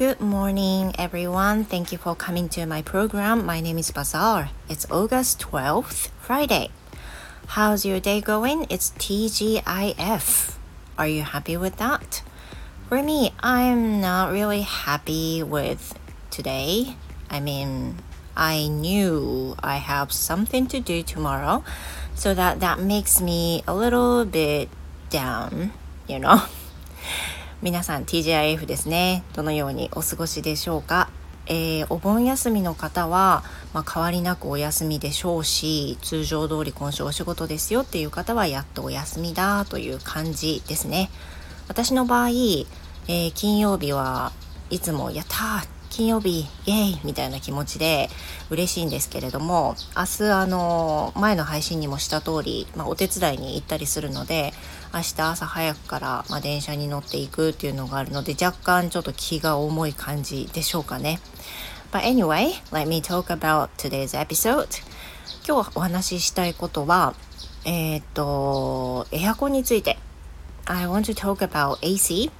Good morning, everyone. Thank you for coming to my program. My name is Bazaar. It's August 12th, Friday. How's your day going? It's TGIF. Are you happy with that? For me, I'm not really happy with today. I mean, I knew I have something to do tomorrow, so that that makes me a little bit down, you know. 皆さん TGIF ですね。どのようにお過ごしでしょうか？えー、お盆休みの方は、まあ、変わりなくお休みでしょうし通常通り今週お仕事ですよっていう方はやっとお休みだという感じですね私の場合、えー、金曜日はいつもやったー金曜日イエイみたいな気持ちで嬉しいんですけれども明日あの前の配信にもした通り、まあ、お手伝いに行ったりするので明日朝早くから、まあ、電車に乗っていくっていうのがあるので若干ちょっと気が重い感じでしょうかね。But anyway, let me talk about today's episode. 今日お話ししたいことは、えっ、と、エアコンについて。I want to talk about AC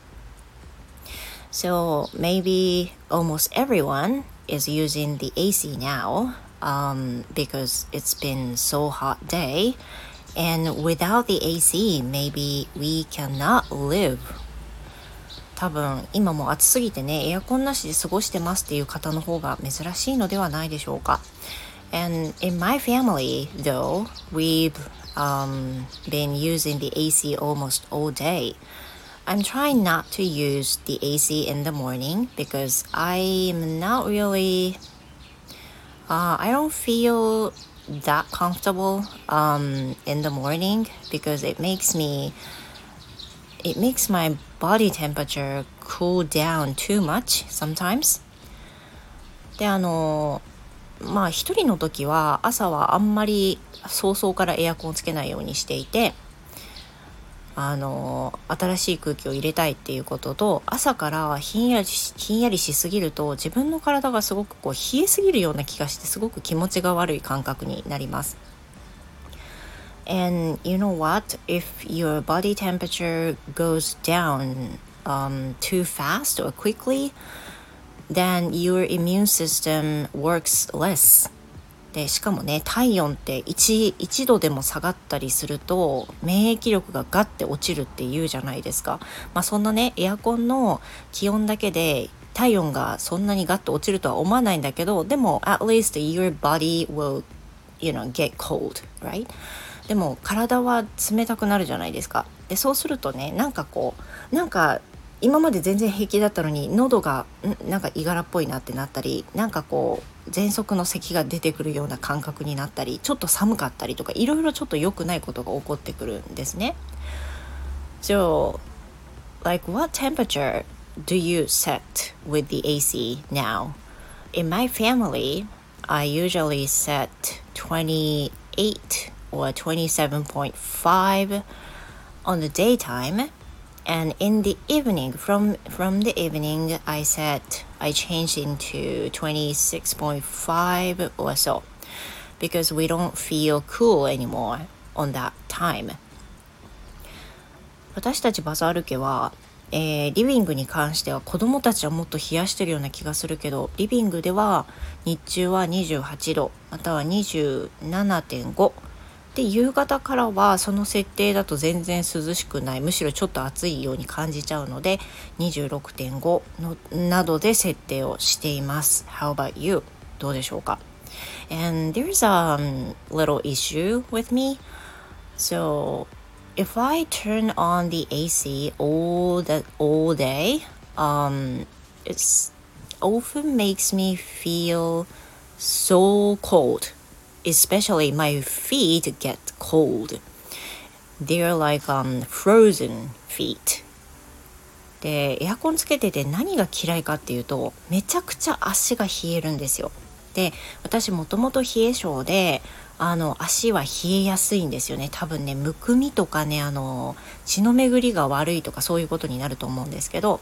So maybe almost everyone is using the AC now um, because it's been so hot day. And without the AC, maybe we cannot live. 多分今も暑すぎてねエアコンなしで過ごしてますっていう方の方が珍しいのではないでしょうか。And in my family, though, we've um, been using the AC almost all day. I'm trying not to use the AC in the morning because I'm not really uh, I don't feel that comfortable um, in the morning because it makes me it makes my body temperature cool down too much sometimes であのまあ一人の時は朝はあんまり早々からエアコンつけないようにしていて あの新しい空気を入れたいっていうことと朝からひんやりひんやりしすぎると自分の体がすごくこう冷えすぎるような気がしてすごく気持ちが悪い感覚になります。And you know what? If your body temperature goes down um, too fast or quickly, then your immune system works less. でしかもね体温って 1, 1度でも下がったりすると免疫力がガッて落ちるっていうじゃないですか、まあ、そんなねエアコンの気温だけで体温がそんなにガッと落ちるとは思わないんだけどでも at least your body will you know get cold right? でも体は冷たくなるじゃないですか。でそうするとねなんかこうなんか今まで全然平気だったのに喉がんなんかいがらっぽいなってなったりなんかこう喘息の咳が出てくるような感覚になったりちょっと寒かったりとかいろいろちょっと良くないことが起こってくるんですね。So, like what temperature do you set with the AC now? In my family, I usually set 28 or 27.5 on the daytime and in the evening from from the evening i said i changed into 26.5 or so because we don't feel cool anymore on that time. 私たちバザール家は、えー、リビングに関しては子供たちはもっと冷やしてるような気がするけどリビングでは日中は28度または27.5で夕方からはその設定だと全然涼しくないむしろちょっと暑いように感じちゃうので26.5のなどで設定をしています。How about you? どうでしょうか And there's a little issue with me. So if I turn on the AC all that all day, um, it's often makes me feel so cold especially my feet get cold. They're like um, frozen feet. で、エアコンつけてて何が嫌いかっていうと、めちゃくちゃ足が冷えるんですよ。で、私もともと冷え性で、あの、足は冷えやすいんですよね。多分ね、むくみとかね、あの、血の巡りが悪いとかそういうことになると思うんですけど、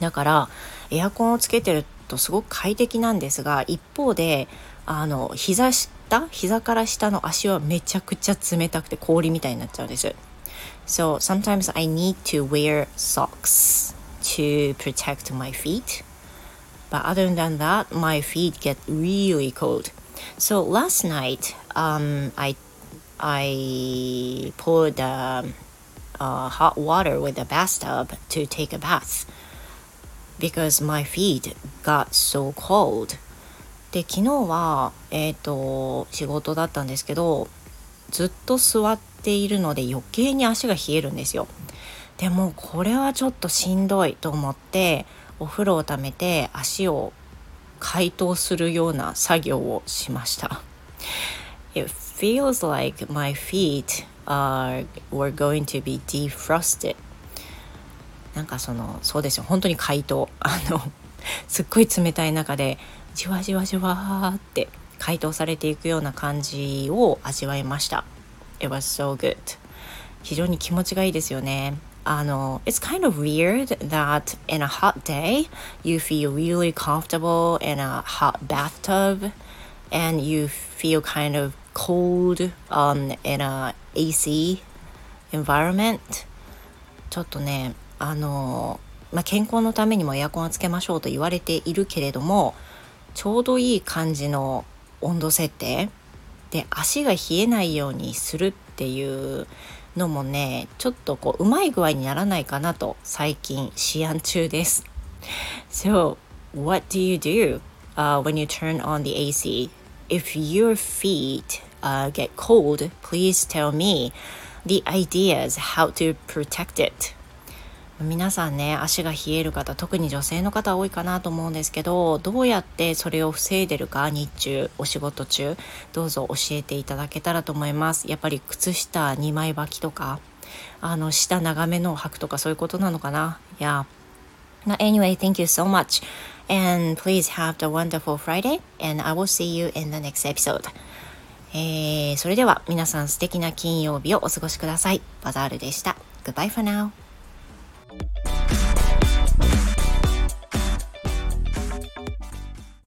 だから、エアコンをつけてるとすごく快適なんですが、一方で、あの、膝下膝から下の足はめちゃくちゃ冷たくて氷みたいになっちゃうんです So sometimes I need to wear socks to protect my feet But other than that, my feet get really cold. So last night, um, I I poured uh, uh, hot water with a bathtub to take a bath because my feet got so cold. で昨日は、えーと、仕事だったんですけどずっと座っているので余計に足が冷えるんですよ。でもこれはちょっとしんどいと思ってお風呂をためて足を解凍するような作業をしました。It feels like my feet are were going to be defrosted. なんかそのそうですよ本当に解凍あのすっごい冷たい中でじわじわじわって解凍されていくような感じを味わいました。It was so good. 非常に気持ちがいいですよね。あの it's kind of weird that in a hot day you feel really comfortable in a hot bathtub and you feel kind of cold um, in a AC environment ちょっとねあのまあ、健康のためにもエアコンはつけましょうと言われているけれどもちょうどいい感じの温度設定で足が冷えないようにするっていうのもねちょっとこううまい具合にならないかなと最近試案中です So what do you do、uh, when you turn on the AC? If your feet uh, get cold, please tell me the ideas how to protect it 皆さんね足が冷える方特に女性の方多いかなと思うんですけどどうやってそれを防いでるか日中お仕事中どうぞ教えていただけたらと思いますやっぱり靴下2枚履きとかあの下長めのを履くとかそういうことなのかな？Yeah Anyway, thank you so much. And please have a wonderful Friday. And I will see you in the next episode. えー、それでは皆さん素敵な金曜日をお過ごしください。バザールでした。Goodbye for now.